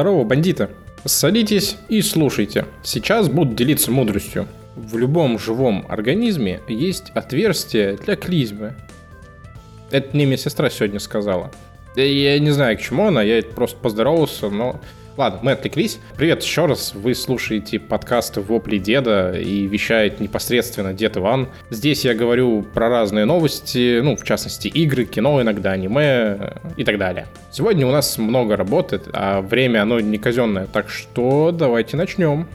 Здорово, бандиты! Садитесь и слушайте. Сейчас буду делиться мудростью. В любом живом организме есть отверстие для клизмы. Это мне моя сестра сегодня сказала. Я не знаю, к чему она, я просто поздоровался, но Ладно, мы отвлеклись. Привет еще раз. Вы слушаете подкасты «Вопли деда» и вещает непосредственно дед Иван. Здесь я говорю про разные новости, ну, в частности, игры, кино, иногда аниме и так далее. Сегодня у нас много работы, а время, оно не казенное, так что давайте начнем.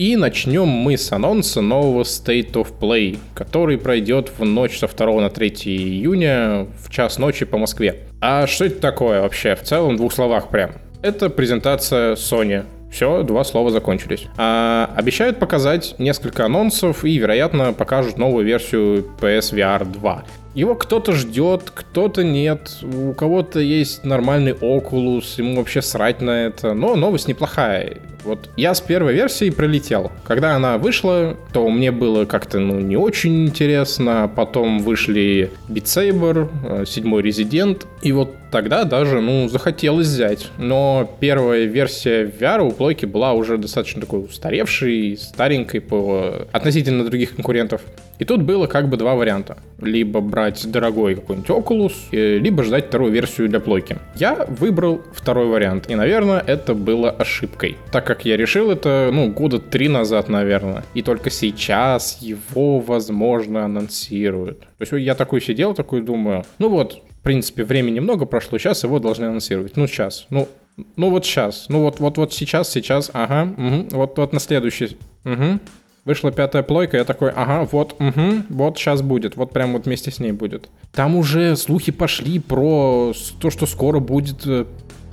И начнем мы с анонса нового State of Play, который пройдет в ночь со 2 на 3 июня в час ночи по Москве. А что это такое вообще? В целом, в двух словах прям. Это презентация Sony. Все, два слова закончились. А, обещают показать несколько анонсов и, вероятно, покажут новую версию PSVR 2. Его кто-то ждет, кто-то нет. У кого-то есть нормальный Oculus, ему вообще срать на это. Но новость неплохая. Вот я с первой версии пролетел. Когда она вышла, то мне было как-то ну, не очень интересно. Потом вышли Beat Saber, э, седьмой Резидент. И вот тогда даже, ну, захотелось взять. Но первая версия VR у плойки была уже достаточно такой устаревшей, старенькой по относительно других конкурентов. И тут было как бы два варианта. Либо брать дорогой какой-нибудь Oculus, э, либо ждать вторую версию для плойки. Я выбрал второй вариант. И, наверное, это было ошибкой. Так как я решил это, ну, года три назад, наверное. И только сейчас его, возможно, анонсируют. То есть я такой сидел, такой думаю, ну вот, в принципе, времени много прошло, сейчас его должны анонсировать. Ну, сейчас. Ну, ну вот сейчас. Ну вот, вот, вот сейчас, сейчас, ага, угу, вот, вот на следующий. Угу. Вышла пятая плойка, я такой, ага, вот, угу, вот сейчас будет, вот прям вот вместе с ней будет. Там уже слухи пошли про то, что скоро будет э,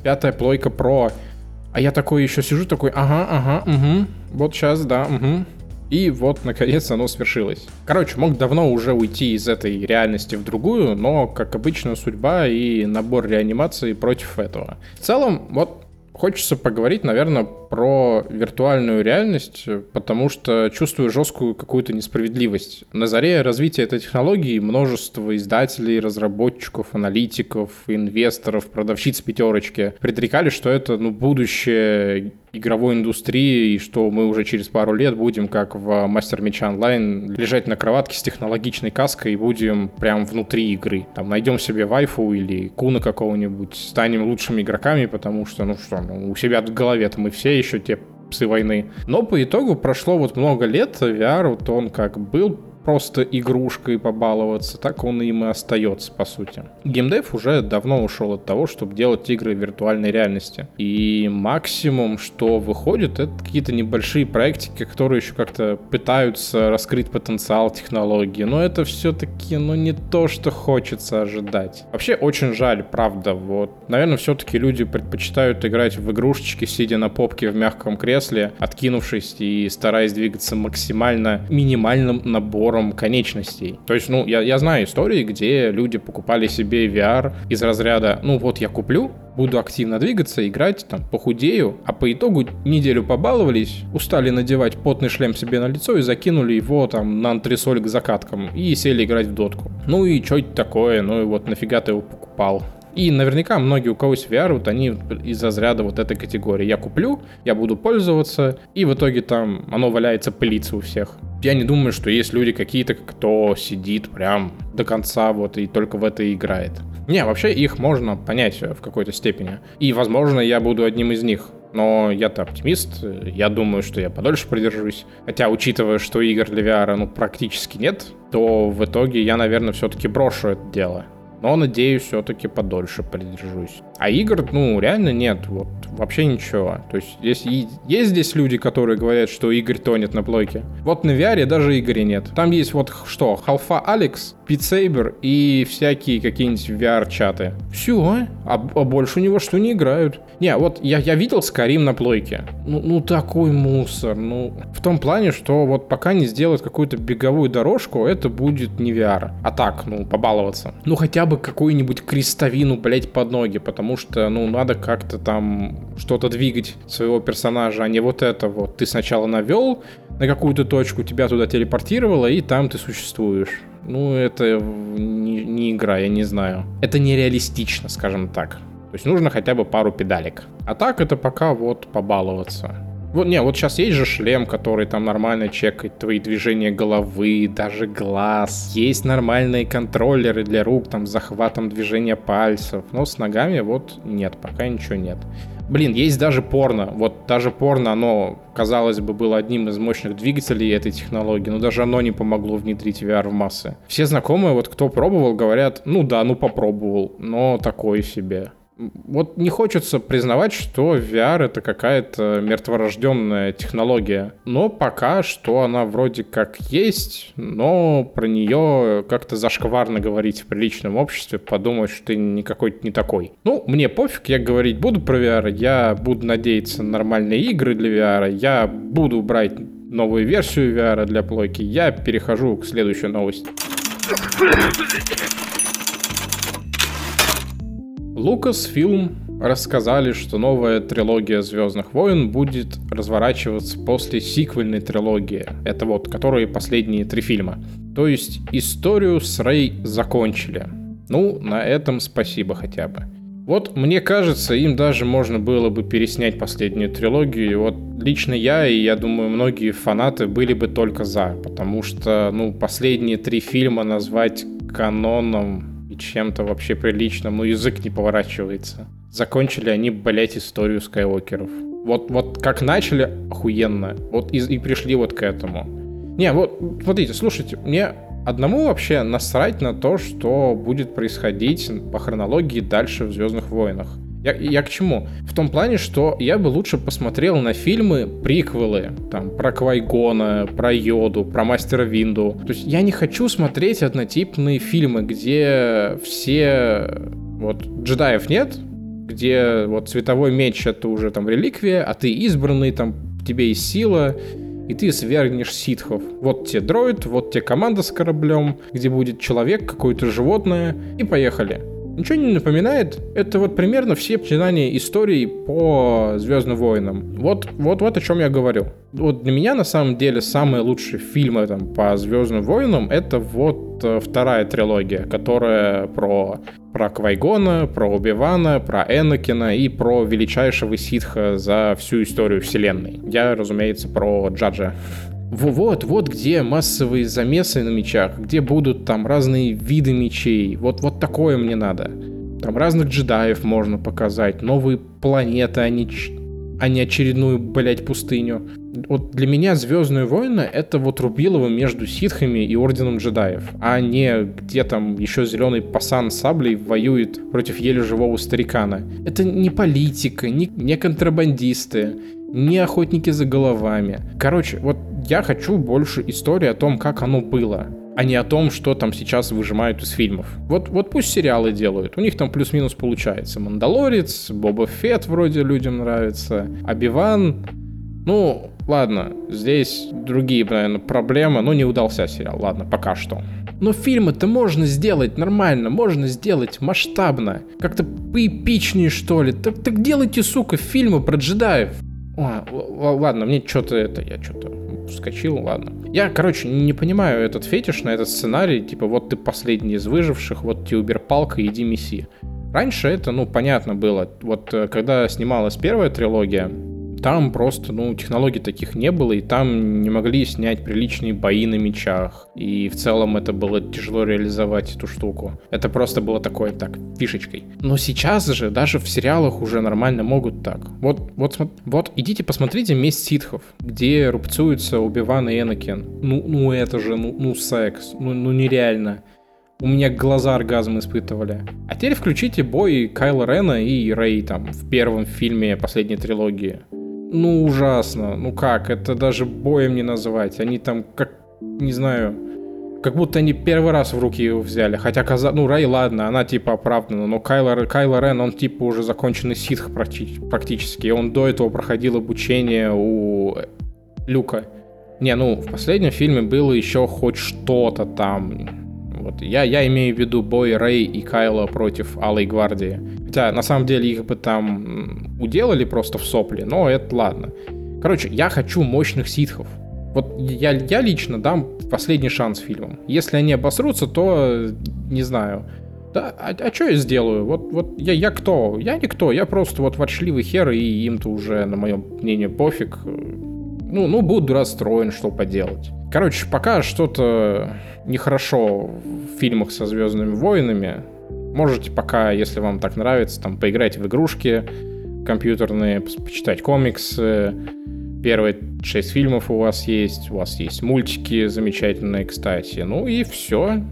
пятая плойка про. А я такой еще сижу, такой, ага, ага, угу, вот сейчас, да, угу. И вот, наконец, оно свершилось. Короче, мог давно уже уйти из этой реальности в другую, но, как обычно, судьба и набор реанимации против этого. В целом, вот Хочется поговорить, наверное, про виртуальную реальность, потому что чувствую жесткую какую-то несправедливость. На заре развития этой технологии множество издателей, разработчиков, аналитиков, инвесторов, продавщиц пятерочки предрекали, что это ну, будущее игровой индустрии, и что мы уже через пару лет будем, как в Мастер Меча онлайн, лежать на кроватке с технологичной каской и будем прям внутри игры. Там найдем себе вайфу или куна какого-нибудь, станем лучшими игроками, потому что, ну что, ну, у себя в голове-то мы все еще те псы войны. Но по итогу прошло вот много лет, VR, вот он как был просто игрушкой побаловаться, так он им и остается, по сути. Геймдев уже давно ушел от того, чтобы делать игры в виртуальной реальности. И максимум, что выходит, это какие-то небольшие проектики, которые еще как-то пытаются раскрыть потенциал технологии. Но это все-таки, ну, не то, что хочется ожидать. Вообще, очень жаль, правда. Вот, наверное, все-таки люди предпочитают играть в игрушечки, сидя на попке в мягком кресле, откинувшись и стараясь двигаться максимально минимальным набором набором конечностей. То есть, ну, я, я знаю истории, где люди покупали себе VR из разряда, ну вот я куплю, буду активно двигаться, играть, там, похудею, а по итогу неделю побаловались, устали надевать потный шлем себе на лицо и закинули его там на антресоль к закаткам и сели играть в дотку. Ну и что это такое, ну и вот нафига ты его покупал? И наверняка многие, у кого есть VR, вот они из разряда вот этой категории. Я куплю, я буду пользоваться, и в итоге там оно валяется пылиться у всех. Я не думаю, что есть люди какие-то, кто сидит прям до конца вот и только в это играет. Не, вообще их можно понять в какой-то степени. И, возможно, я буду одним из них. Но я-то оптимист, я думаю, что я подольше продержусь. Хотя, учитывая, что игр для VR ну, практически нет, то в итоге я, наверное, все-таки брошу это дело. Но, надеюсь, все-таки подольше продержусь. А игр, ну, реально нет, вот, вообще ничего. То есть, есть, есть здесь люди, которые говорят, что Игорь тонет на плойке. Вот на VR даже Игоря нет. Там есть вот что, Халфа Алекс, Saber и всякие какие-нибудь VR-чаты. Все, а? а больше у него что не играют. Не, вот я, я видел Скарим на плойке. Ну, ну такой мусор. Ну, в том плане, что вот пока не сделают какую-то беговую дорожку, это будет не VR. А так, ну, побаловаться. Ну, хотя бы какую-нибудь крестовину, блять, под ноги, потому что, ну, надо как-то там что-то двигать своего персонажа, а не вот это вот. Ты сначала навел на какую-то точку, тебя туда телепортировало, и там ты существуешь. Ну, это не, не игра, я не знаю. Это нереалистично, скажем так. То есть нужно хотя бы пару педалек. А так это пока вот побаловаться. Вот, не, вот сейчас есть же шлем, который там нормально чекает твои движения головы, даже глаз. Есть нормальные контроллеры для рук, там, с захватом движения пальцев. Но с ногами вот нет, пока ничего нет. Блин, есть даже порно. Вот даже порно, оно, казалось бы, было одним из мощных двигателей этой технологии, но даже оно не помогло внедрить VR в массы. Все знакомые, вот кто пробовал, говорят, ну да, ну попробовал, но такое себе вот не хочется признавать, что VR это какая-то мертворожденная технология. Но пока что она вроде как есть, но про нее как-то зашкварно говорить в приличном обществе, подумать, что ты никакой не такой. Ну, мне пофиг, я говорить буду про VR, я буду надеяться на нормальные игры для VR, я буду брать новую версию VR для плойки, я перехожу к следующей новости. Lucasfilm рассказали, что новая трилогия Звездных войн будет разворачиваться после сиквельной трилогии. Это вот, которые последние три фильма. То есть историю с Рей закончили. Ну, на этом спасибо хотя бы. Вот мне кажется, им даже можно было бы переснять последнюю трилогию. Вот лично я и я думаю многие фанаты были бы только за, потому что, ну, последние три фильма назвать каноном чем-то вообще приличным, но язык не поворачивается. Закончили они, блять, историю Скайуокеров. Вот, вот как начали, охуенно. Вот и, и пришли вот к этому. Не, вот, смотрите, слушайте, мне одному вообще насрать на то, что будет происходить по хронологии дальше в Звездных войнах. Я, я к чему? В том плане, что я бы лучше посмотрел на фильмы, приквелы, там, про Квайгона, про Йоду, про Мастера Винду. То есть я не хочу смотреть однотипные фильмы, где все... Вот, джедаев нет, где вот цветовой меч это уже там реликвия, а ты избранный, там тебе есть сила, и ты свергнешь ситхов. Вот тебе дроид, вот тебе команда с кораблем, где будет человек, какое-то животное, и поехали. Ничего не напоминает? Это вот примерно все начинания истории по Звездным войнам. Вот, вот, вот о чем я говорю. Вот для меня на самом деле самые лучшие фильмы там, по Звездным войнам это вот э, вторая трилогия, которая про про Квайгона, про Убивана, про Энакина и про величайшего ситха за всю историю вселенной. Я, разумеется, про Джаджа. Вот, вот где массовые замесы на мечах, где будут там разные виды мечей. Вот, вот такое мне надо. Там разных джедаев можно показать, новые планеты, а не, а не очередную, блять, пустыню. Вот для меня Звездные войны это вот рубилово между ситхами и Орденом джедаев, а не где там еще зеленый пасан саблей воюет против еле живого старикана. Это не политика, не, не контрабандисты, не охотники за головами. Короче, вот я хочу больше истории о том, как оно было, а не о том, что там сейчас выжимают из фильмов. Вот, вот пусть сериалы делают, у них там плюс-минус получается. Мандалорец, Боба Фетт вроде людям нравится, Абиван. Ну, ладно, здесь другие, наверное, проблемы, но не удался сериал, ладно, пока что. Но фильмы-то можно сделать нормально, можно сделать масштабно, как-то поэпичнее, что ли. Так, так делайте, сука, фильмы про джедаев. О, ладно, мне что-то это, я что-то вскочил, ладно. Я, короче, не понимаю этот фетиш на этот сценарий, типа, вот ты последний из выживших, вот тебе уберпалка, иди месси. Раньше это, ну, понятно было. Вот э, когда снималась первая трилогия, там просто, ну, технологий таких не было, и там не могли снять приличные бои на мечах. И в целом это было тяжело реализовать эту штуку. Это просто было такое, так, фишечкой. Но сейчас же даже в сериалах уже нормально могут так. Вот, вот, вот, идите посмотрите «Месть ситхов», где рубцуются Убиван и Энакин. Ну, ну это же, ну, ну секс, ну, ну нереально. У меня глаза оргазм испытывали. А теперь включите бой Кайла Рена и Рэй там в первом фильме последней трилогии. Ну, ужасно. Ну как, это даже боем не называть. Они там, как, не знаю, как будто они первый раз в руки его взяли. Хотя, каза... ну, Рэй, ладно, она типа оправдана, но Кайло, Кайло Рен, он типа уже законченный ситх практически. Он до этого проходил обучение у Люка. Не, ну, в последнем фильме было еще хоть что-то там. Вот я, я имею в виду бой Рэй и Кайла против Алой Гвардии. Хотя, на самом деле, их бы там уделали просто в сопли, но это ладно. Короче, я хочу мощных ситхов. Вот я, я лично дам последний шанс фильмам. Если они обосрутся, то не знаю. Да, а, а что я сделаю? Вот, вот я, я кто? Я никто, я просто вот ворчливый хер, и им-то уже, на мое мнение, пофиг. Ну, ну, буду расстроен, что поделать. Короче, пока что-то нехорошо в фильмах со Звездными войнами. Можете пока, если вам так нравится, там поиграть в игрушки компьютерные, почитать комиксы. Первые шесть фильмов у вас есть, у вас есть мультики замечательные, кстати. Ну и все.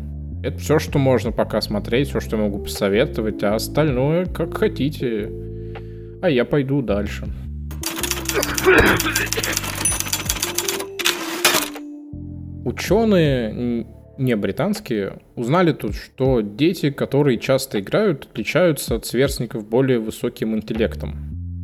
Это все, что можно пока смотреть, все, что я могу посоветовать, а остальное как хотите. А я пойду дальше. Ученые, не британские, узнали тут, что дети, которые часто играют, отличаются от сверстников более высоким интеллектом.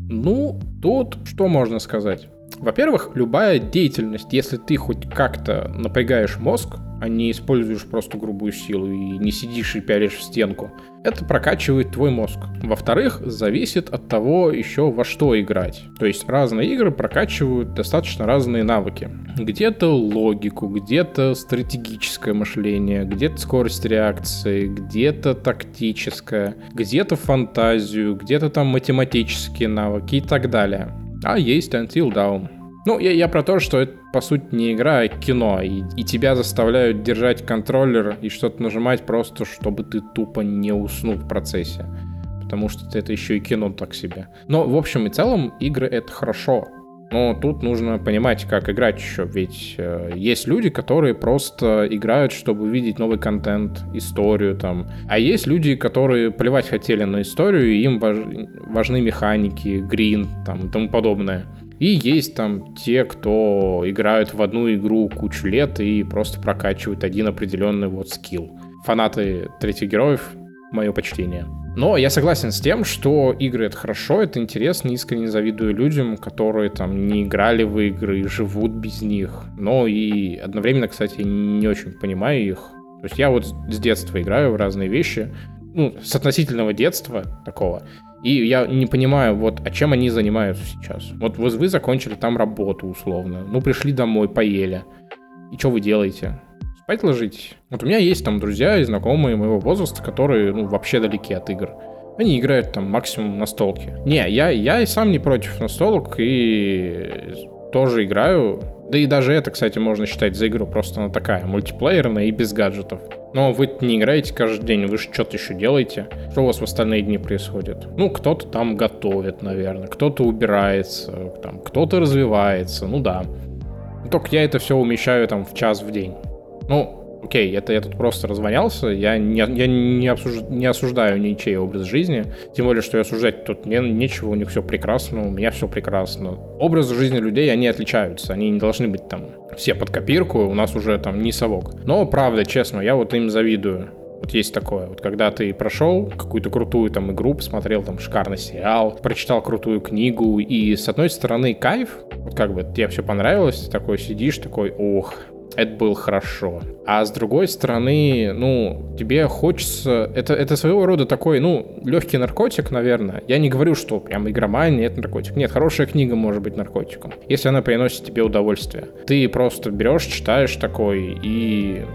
Ну, тут что можно сказать? Во-первых, любая деятельность, если ты хоть как-то напрягаешь мозг, а не используешь просто грубую силу и не сидишь и пялишь в стенку, это прокачивает твой мозг. Во-вторых, зависит от того еще во что играть. То есть разные игры прокачивают достаточно разные навыки. Где-то логику, где-то стратегическое мышление, где-то скорость реакции, где-то тактическое, где-то фантазию, где-то там математические навыки и так далее а есть Until Dawn. Ну, я, я про то, что это, по сути, не игра, а кино, и, и тебя заставляют держать контроллер и что-то нажимать просто, чтобы ты тупо не уснул в процессе. Потому что это еще и кино так себе. Но, в общем и целом, игры — это хорошо. Но тут нужно понимать, как играть еще, ведь э, есть люди, которые просто играют, чтобы увидеть новый контент, историю там. А есть люди, которые плевать хотели на историю, и им важ, важны механики, грин там и тому подобное. И есть там те, кто играют в одну игру кучу лет и просто прокачивают один определенный вот скилл. Фанаты третьих героев, мое почтение. Но я согласен с тем, что игры это хорошо, это интересно, искренне завидую людям, которые там не играли в игры и живут без них. Но и одновременно, кстати, не очень понимаю их. То есть я вот с детства играю в разные вещи, ну, с относительного детства такого. И я не понимаю, вот, а чем они занимаются сейчас. Вот вы, вы закончили там работу условно, ну, пришли домой, поели. И что вы делаете? Спать ложитесь. Вот у меня есть там друзья и знакомые моего возраста, которые, ну, вообще далеки от игр. Они играют там максимум на столке. Не, я, я и сам не против настолок и тоже играю. Да и даже это, кстати, можно считать за игру. Просто она такая, мультиплеерная и без гаджетов. Но вы не играете каждый день, вы что-то еще делаете. Что у вас в остальные дни происходит? Ну, кто-то там готовит, наверное, кто-то убирается, там, кто-то развивается, ну да. Только я это все умещаю там в час в день. Ну, окей, это я тут просто развонялся, я не, я не, обсуж... не осуждаю ничей образ жизни, тем более, что я осуждать тут не, нечего, у них все прекрасно, у меня все прекрасно. Образы жизни людей, они отличаются, они не должны быть там все под копирку, у нас уже там не совок. Но, правда, честно, я вот им завидую. Вот есть такое. Вот когда ты прошел какую-то крутую там игру, посмотрел там шикарный сериал, прочитал крутую книгу, и с одной стороны кайф, вот как бы тебе все понравилось, ты такой сидишь, такой, ох, это было хорошо. А с другой стороны, ну, тебе хочется... Это, это своего рода такой, ну, легкий наркотик, наверное. Я не говорю, что прям игромания — это наркотик. Нет, хорошая книга может быть наркотиком, если она приносит тебе удовольствие. Ты просто берешь, читаешь такой и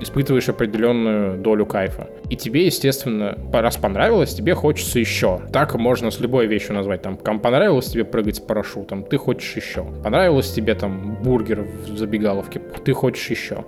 испытываешь определенную долю кайфа. И тебе, естественно, раз понравилось, тебе хочется еще. Так можно с любой вещью назвать. Там, понравилось тебе прыгать с парашютом, ты хочешь еще. Понравилось тебе там бургер в забегаловке, ты хочешь еще.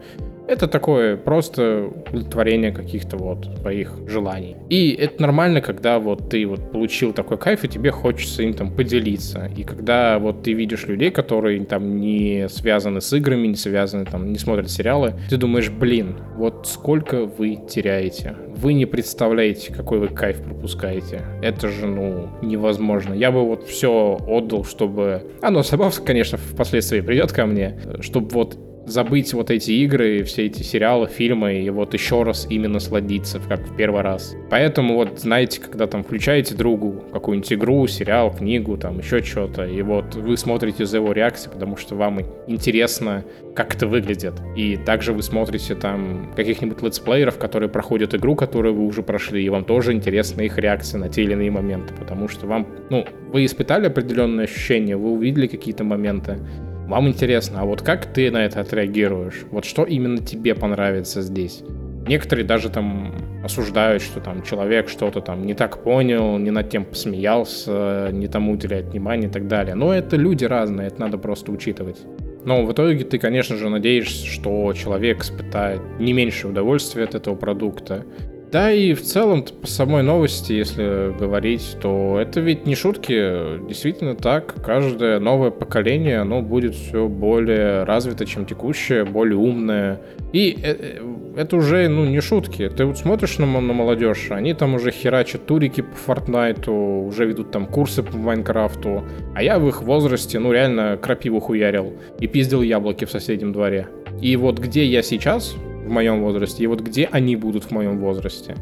Это такое просто удовлетворение каких-то вот своих желаний. И это нормально, когда вот ты вот получил такой кайф, и тебе хочется им там поделиться. И когда вот ты видишь людей, которые там не связаны с играми, не связаны там, не смотрят сериалы, ты думаешь, блин, вот сколько вы теряете. Вы не представляете, какой вы кайф пропускаете. Это же, ну, невозможно. Я бы вот все отдал, чтобы... Оно, а, ну, Сабавс, конечно, впоследствии придет ко мне, чтобы вот забыть вот эти игры, все эти сериалы, фильмы, и вот еще раз именно насладиться, как в первый раз. Поэтому вот, знаете, когда там включаете другу какую-нибудь игру, сериал, книгу, там еще что-то, и вот вы смотрите за его реакцией, потому что вам интересно, как это выглядит. И также вы смотрите там каких-нибудь летсплееров, которые проходят игру, которую вы уже прошли, и вам тоже интересна их реакция на те или иные моменты, потому что вам, ну, вы испытали определенные ощущения, вы увидели какие-то моменты, вам интересно, а вот как ты на это отреагируешь? Вот что именно тебе понравится здесь? Некоторые даже там осуждают, что там человек что-то там не так понял, не над тем посмеялся, не тому уделяет внимание и так далее. Но это люди разные, это надо просто учитывать. Но в итоге ты, конечно же, надеешься, что человек испытает не меньше удовольствия от этого продукта, да и в целом по самой новости, если говорить, то это ведь не шутки. Действительно так. Каждое новое поколение, оно будет все более развито, чем текущее, более умное. И э, э, это уже, ну, не шутки. Ты вот смотришь на, на молодежь, они там уже херачат турики по Фортнайту, уже ведут там курсы по Майнкрафту. А я в их возрасте, ну, реально крапиву хуярил и пиздил яблоки в соседнем дворе. И вот где я сейчас, в моем возрасте, и вот где они будут в моем возрасте.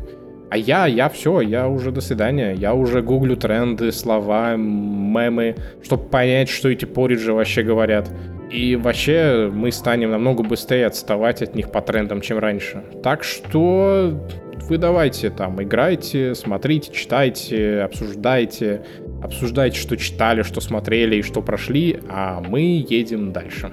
А я, я все, я уже до свидания. Я уже гуглю тренды, слова, мемы, чтобы понять, что эти пориджи вообще говорят. И вообще мы станем намного быстрее отставать от них по трендам, чем раньше. Так что вы давайте там играйте, смотрите, читайте, обсуждайте, обсуждайте, что читали, что смотрели и что прошли, а мы едем дальше.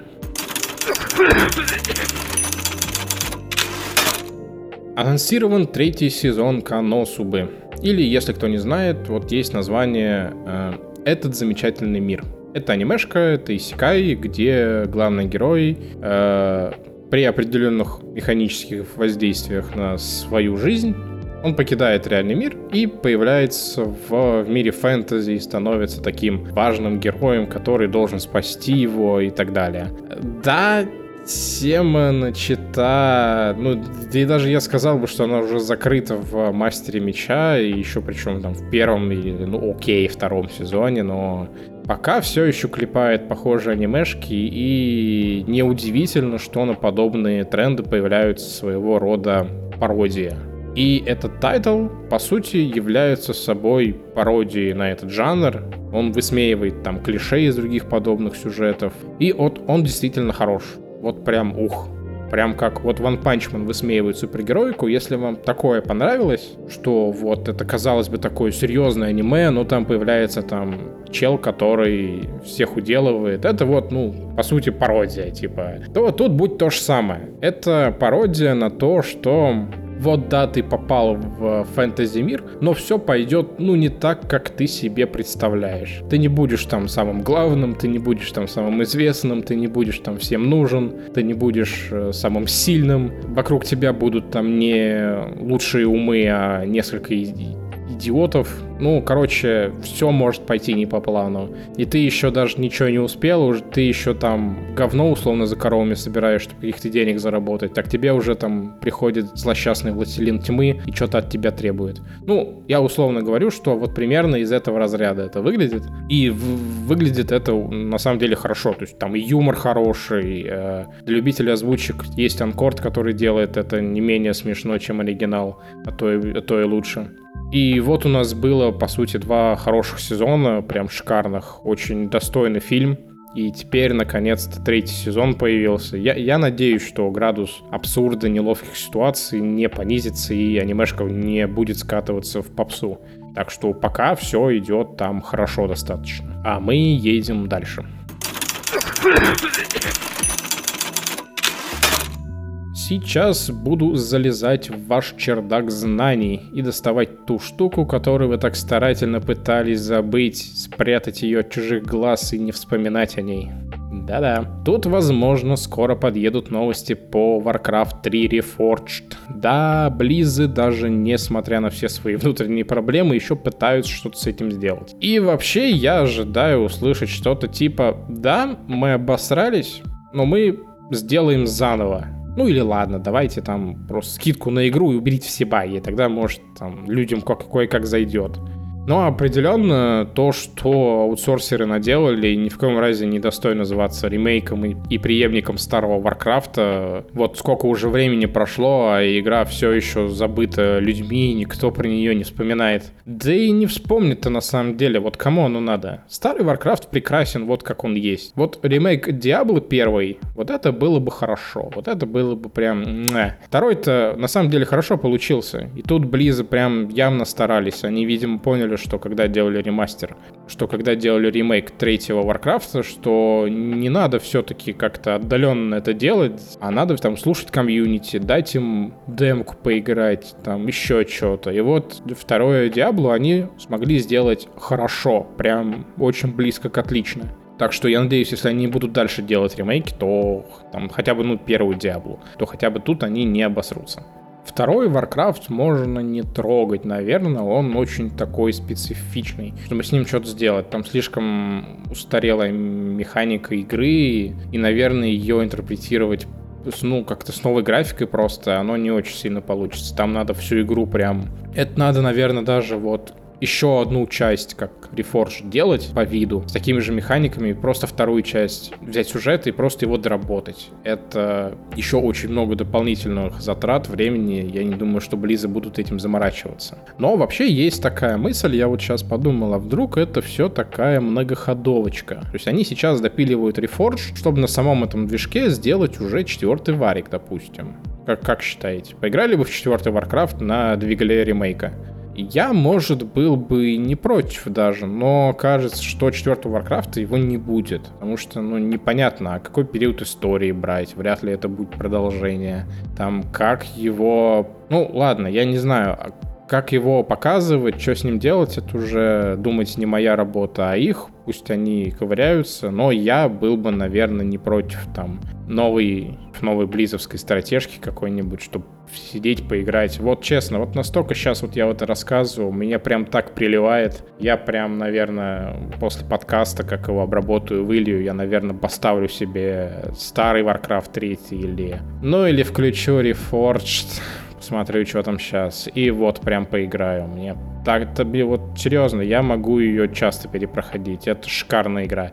Анонсирован третий сезон Каносубы. Или, если кто не знает, вот есть название э, «Этот замечательный мир». Это анимешка, это исекай, где главный герой э, при определенных механических воздействиях на свою жизнь он покидает реальный мир и появляется в, в мире фэнтези и становится таким важным героем, который должен спасти его и так далее. Да, Тема начата, ну, и даже я сказал бы, что она уже закрыта в Мастере Меча, и еще причем там в первом или, ну, окей, втором сезоне, но пока все еще клепает похожие анимешки, и неудивительно, что на подобные тренды появляются своего рода пародия. И этот тайтл, по сути, является собой пародией на этот жанр. Он высмеивает там клише из других подобных сюжетов. И вот он действительно хорош вот прям ух. Прям как вот One Punch Man высмеивает супергероику. Если вам такое понравилось, что вот это, казалось бы, такое серьезное аниме, но там появляется там чел, который всех уделывает. Это вот, ну, по сути, пародия, типа. То тут будет то же самое. Это пародия на то, что вот да, ты попал в фэнтези мир, но все пойдет, ну, не так, как ты себе представляешь. Ты не будешь там самым главным, ты не будешь там самым известным, ты не будешь там всем нужен, ты не будешь э, самым сильным. Вокруг тебя будут там не лучшие умы, а несколько идиотов. Ну, короче, все может пойти не по плану. И ты еще даже ничего не успел, уже ты еще там говно условно за коровами собираешь, чтобы каких-то денег заработать. Так тебе уже там приходит злосчастный властелин тьмы и что-то от тебя требует. Ну, я условно говорю, что вот примерно из этого разряда это выглядит. И выглядит это на самом деле хорошо. То есть там и юмор хороший. Э, для любителей озвучек есть анкорд, который делает это не менее смешно, чем оригинал, а то и, а то и лучше. И вот у нас было, по сути, два хороших сезона, прям шикарных, очень достойный фильм. И теперь, наконец-то, третий сезон появился. Я, я надеюсь, что градус абсурда, неловких ситуаций не понизится, и анимешка не будет скатываться в попсу. Так что пока все идет там хорошо достаточно. А мы едем дальше. Сейчас буду залезать в ваш чердак знаний и доставать ту штуку, которую вы так старательно пытались забыть, спрятать ее от чужих глаз и не вспоминать о ней. Да-да. Тут, возможно, скоро подъедут новости по Warcraft 3 Reforged. Да, Близы даже несмотря на все свои внутренние проблемы, еще пытаются что-то с этим сделать. И вообще я ожидаю услышать что-то типа «Да, мы обосрались, но мы сделаем заново. Ну или ладно, давайте там просто скидку на игру и уберите все баги, тогда может там людям кое-как зайдет. Но определенно то, что аутсорсеры наделали, ни в коем разе не достойно называться ремейком и, и преемником старого Варкрафта. Вот сколько уже времени прошло, а игра все еще забыта людьми, никто про нее не вспоминает. Да и не вспомнит-то на самом деле, вот кому оно надо. Старый Варкрафт прекрасен вот как он есть. Вот ремейк Диаблы первый, вот это было бы хорошо, вот это было бы прям... Второй-то на самом деле хорошо получился. И тут Близы прям явно старались, они, видимо, поняли, поняли, что когда делали ремастер, что когда делали ремейк третьего Варкрафта, что не надо все-таки как-то отдаленно это делать, а надо там слушать комьюнити, дать им демку поиграть, там еще что-то. И вот второе Диабло они смогли сделать хорошо, прям очень близко к отлично. Так что я надеюсь, если они будут дальше делать ремейки, то там хотя бы, ну, первую Диаблу, то хотя бы тут они не обосрутся. Второй Warcraft можно не трогать, наверное, он очень такой специфичный, чтобы с ним что-то сделать. Там слишком устарелая механика игры, и, наверное, ее интерпретировать ну, как-то с новой графикой просто, оно не очень сильно получится. Там надо всю игру прям... Это надо, наверное, даже вот еще одну часть, как Reforge, делать по виду, с такими же механиками, просто вторую часть взять сюжет и просто его доработать. Это еще очень много дополнительных затрат, времени. Я не думаю, что Близы будут этим заморачиваться. Но вообще есть такая мысль, я вот сейчас подумал, а вдруг это все такая многоходовочка. То есть они сейчас допиливают Reforge, чтобы на самом этом движке сделать уже четвертый варик, допустим. Как, как считаете? Поиграли бы в четвертый Warcraft на двигале ремейка? Я, может, был бы не против даже, но кажется, что четвертого Варкрафта его не будет, потому что, ну, непонятно, а какой период истории брать, вряд ли это будет продолжение, там, как его... Ну, ладно, я не знаю, а как его показывать, что с ним делать, это уже думать не моя работа, а их, пусть они ковыряются, но я был бы, наверное, не против там новой, новой близовской стратежки какой-нибудь, чтобы сидеть, поиграть. Вот честно, вот настолько сейчас вот я вот рассказываю, меня прям так приливает. Я прям, наверное, после подкаста, как его обработаю, вылью, я, наверное, поставлю себе старый Warcraft 3 или... Ну или включу Reforged, посмотрю, что там сейчас. И вот прям поиграю. Мне так, то вот серьезно, я могу ее часто перепроходить. Это шикарная игра.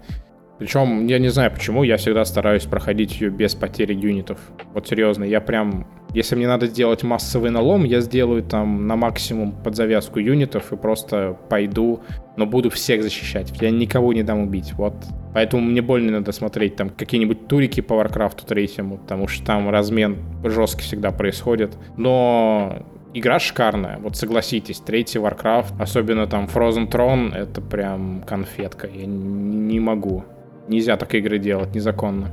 Причем, я не знаю почему, я всегда стараюсь проходить ее без потери юнитов. Вот серьезно, я прям... Если мне надо сделать массовый налом, я сделаю там на максимум под завязку юнитов и просто пойду, но буду всех защищать. Я никого не дам убить, вот. Поэтому мне больно надо смотреть там какие-нибудь турики по Warcraft 3, потому что там размен жесткий всегда происходит. Но игра шикарная, вот согласитесь, третий Warcraft, особенно там Frozen Throne, это прям конфетка, я не могу. Нельзя так игры делать, незаконно.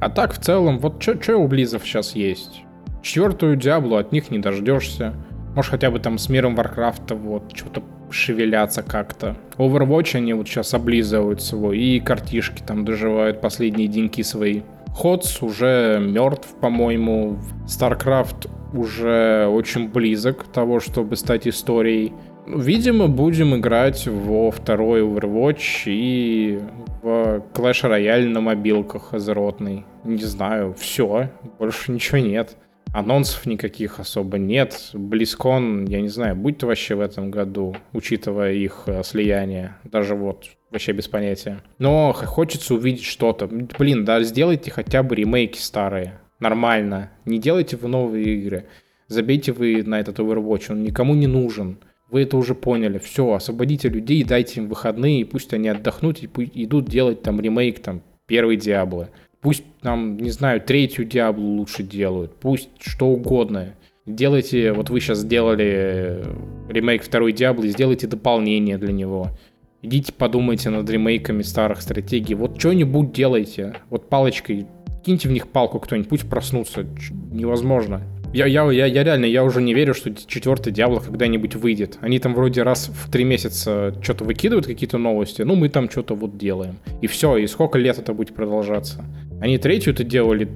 А так, в целом, вот что у Близов сейчас есть? Четвертую Диаблу от них не дождешься. Может, хотя бы там с миром Варкрафта вот что-то шевелятся как-то. Overwatch они вот сейчас облизывают свой, и картишки там доживают последние деньки свои. Ходс уже мертв, по-моему. StarCraft уже очень близок к того, чтобы стать историей. Видимо, будем играть во второй Overwatch и в Clash Royale на мобилках азеротный. Не знаю, все, больше ничего нет. Анонсов никаких особо нет. Близкон, я не знаю, будет вообще в этом году, учитывая их э, слияние. Даже вот вообще без понятия. Но хочется увидеть что-то. Блин, да, сделайте хотя бы ремейки старые. Нормально. Не делайте в новые игры. Забейте вы на этот Overwatch, он никому не нужен. Вы это уже поняли. Все, освободите людей, дайте им выходные, и пусть они отдохнут и идут делать там ремейк, там, первый Диабло. Пусть там, не знаю, третью Диаблу лучше делают. Пусть что угодно. Делайте, вот вы сейчас сделали ремейк второй Диаблы, сделайте дополнение для него. Идите подумайте над ремейками старых стратегий. Вот что-нибудь делайте. Вот палочкой, киньте в них палку кто-нибудь, пусть проснутся. Невозможно. Я, я, я, я реально, я уже не верю, что четвертый Диабло когда-нибудь выйдет. Они там вроде раз в три месяца что-то выкидывают, какие-то новости, ну мы там что-то вот делаем. И все, и сколько лет это будет продолжаться? Они третью-то делали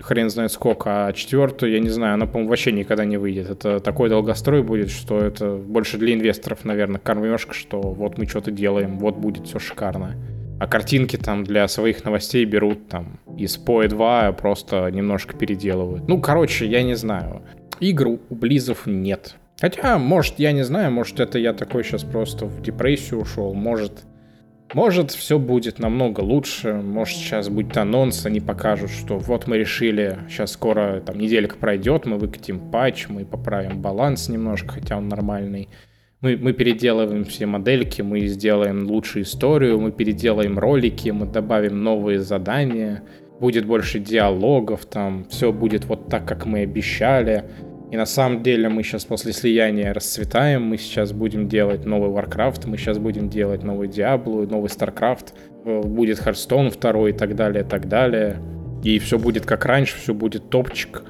хрен знает сколько, а четвертую, я не знаю, она, по-моему, вообще никогда не выйдет. Это такой долгострой будет, что это больше для инвесторов, наверное, кормежка, что вот мы что-то делаем, вот будет все шикарно а картинки там для своих новостей берут там из POE 2, просто немножко переделывают. Ну, короче, я не знаю. Игр у Близов нет. Хотя, может, я не знаю, может, это я такой сейчас просто в депрессию ушел, может, может, все будет намного лучше, может, сейчас будет анонс, они покажут, что вот мы решили, сейчас скоро там неделька пройдет, мы выкатим патч, мы поправим баланс немножко, хотя он нормальный. Мы, мы переделываем все модельки, мы сделаем лучшую историю, мы переделаем ролики, мы добавим новые задания, будет больше диалогов, там все будет вот так, как мы обещали. И на самом деле мы сейчас после слияния расцветаем, мы сейчас будем делать новый Warcraft, мы сейчас будем делать новый Diablo, новый StarCraft, э, будет Hearthstone 2 и так далее, и так далее. И все будет как раньше, все будет топчик.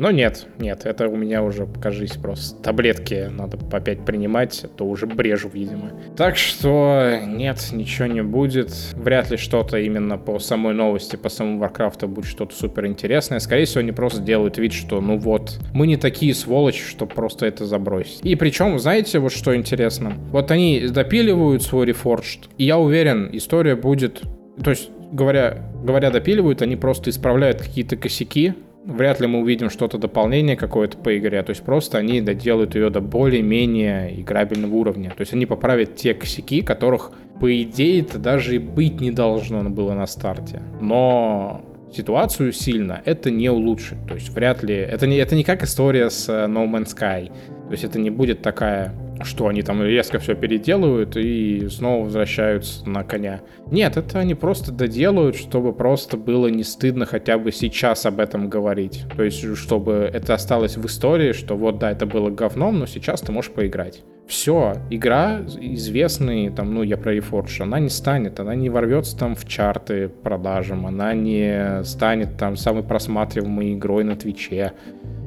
Но нет, нет, это у меня уже, кажись, просто таблетки надо опять принимать, а то уже брежу, видимо. Так что нет, ничего не будет. Вряд ли что-то именно по самой новости, по самому Варкрафту будет что-то супер интересное. Скорее всего, они просто делают вид, что ну вот, мы не такие сволочи, что просто это забросить. И причем, знаете, вот что интересно? Вот они допиливают свой Reforged, и я уверен, история будет... То есть, говоря, говоря допиливают, они просто исправляют какие-то косяки, вряд ли мы увидим что-то дополнение какое-то по игре, то есть просто они доделают ее до более-менее играбельного уровня. То есть они поправят те косяки, которых, по идее, это даже и быть не должно было на старте. Но ситуацию сильно это не улучшит. То есть вряд ли... Это не, это не как история с э, No Man's Sky. То есть это не будет такая что они там резко все переделывают и снова возвращаются на коня. Нет, это они просто доделают, чтобы просто было не стыдно хотя бы сейчас об этом говорить. То есть, чтобы это осталось в истории, что вот да, это было говном, но сейчас ты можешь поиграть. Все, игра известный, там, ну, я про Reforge, она не станет, она не ворвется там в чарты продажам, она не станет там самой просматриваемой игрой на Твиче.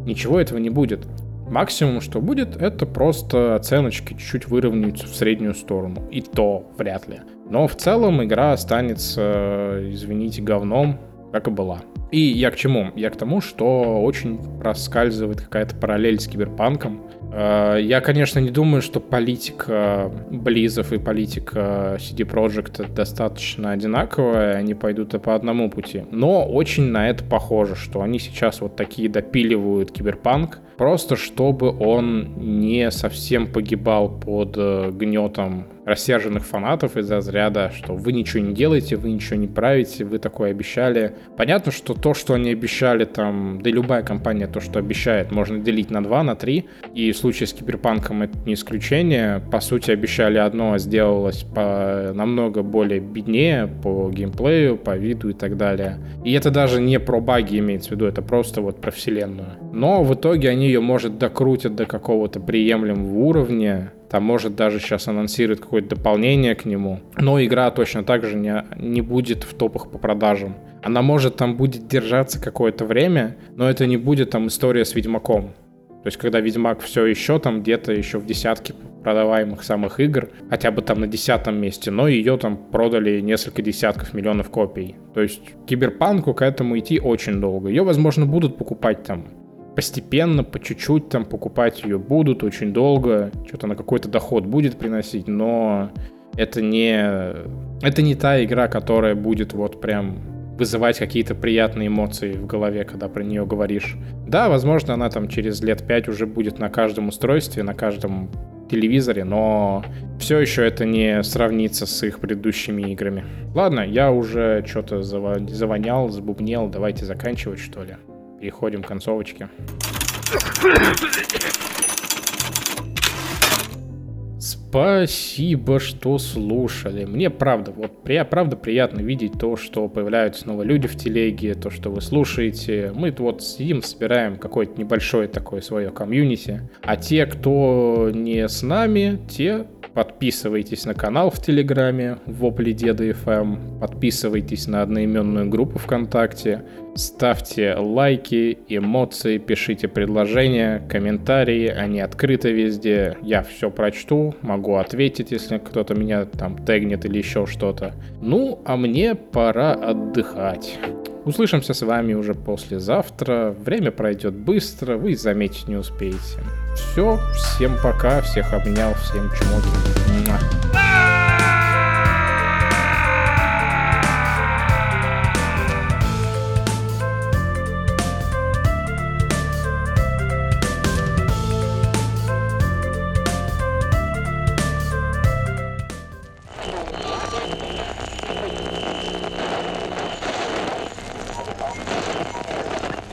Ничего этого не будет. Максимум, что будет, это просто оценочки чуть-чуть выровняются в среднюю сторону. И то вряд ли. Но в целом игра останется, извините, говном, как и была. И я к чему? Я к тому, что очень проскальзывает какая-то параллель с киберпанком. Э, я, конечно, не думаю, что политика Близов и политика CD Projekt достаточно одинаковая, они пойдут и по одному пути. Но очень на это похоже, что они сейчас вот такие допиливают киберпанк, просто чтобы он не совсем погибал под э, гнетом рассерженных фанатов из разряда, что вы ничего не делаете, вы ничего не правите, вы такое обещали. Понятно, что то, что они обещали там, да любая компания то, что обещает, можно делить на 2, на 3. И в случае с Киберпанком это не исключение. По сути, обещали одно, а сделалось по намного более беднее по геймплею, по виду и так далее. И это даже не про баги имеется в виду, это просто вот про вселенную. Но в итоге они ее, может, докрутят до какого-то приемлемого уровня, там, может, даже сейчас анонсируют какое-то дополнение к нему. Но игра точно так же не, не будет в топах по продажам. Она может там будет держаться какое-то время, но это не будет там история с Ведьмаком. То есть, когда Ведьмак все еще там где-то еще в десятке продаваемых самых игр, хотя бы там на десятом месте, но ее там продали несколько десятков миллионов копий. То есть, киберпанку к этому идти очень долго. Ее, возможно, будут покупать там постепенно, по чуть-чуть там покупать ее будут очень долго, что-то на какой-то доход будет приносить, но это не, это не та игра, которая будет вот прям вызывать какие-то приятные эмоции в голове, когда про нее говоришь. Да, возможно, она там через лет пять уже будет на каждом устройстве, на каждом телевизоре, но все еще это не сравнится с их предыдущими играми. Ладно, я уже что-то завонял, забубнел, давайте заканчивать, что ли переходим к концовочке. Спасибо, что слушали. Мне правда, вот при, правда приятно видеть то, что появляются новые люди в телеге, то, что вы слушаете. Мы вот сидим, собираем какое-то небольшое такое свое комьюнити. А те, кто не с нами, те Подписывайтесь на канал в Телеграме Вопли Деда FM. Подписывайтесь на одноименную группу ВКонтакте. Ставьте лайки, эмоции, пишите предложения, комментарии. Они открыты везде. Я все прочту, могу ответить, если кто-то меня там тегнет или еще что-то. Ну, а мне пора отдыхать. Услышимся с вами уже послезавтра. Время пройдет быстро, вы заметить не успеете. Все, всем пока, всех обнял, всем чмоки.